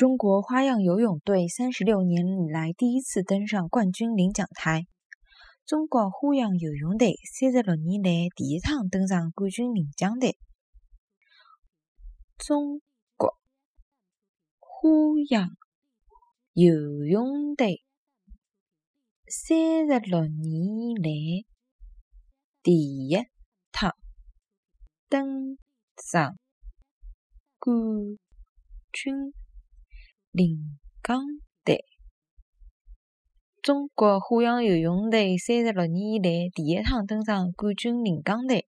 中国花样游泳队三十六年以来第一次登上冠军领奖台。中国花样游泳队三十六年来第一趟登上冠军领奖台。中国花样游泳队三十六年来第一趟登上冠军领奖台。中国花样游泳队三十六年以来第一趟登上冠军领奖台。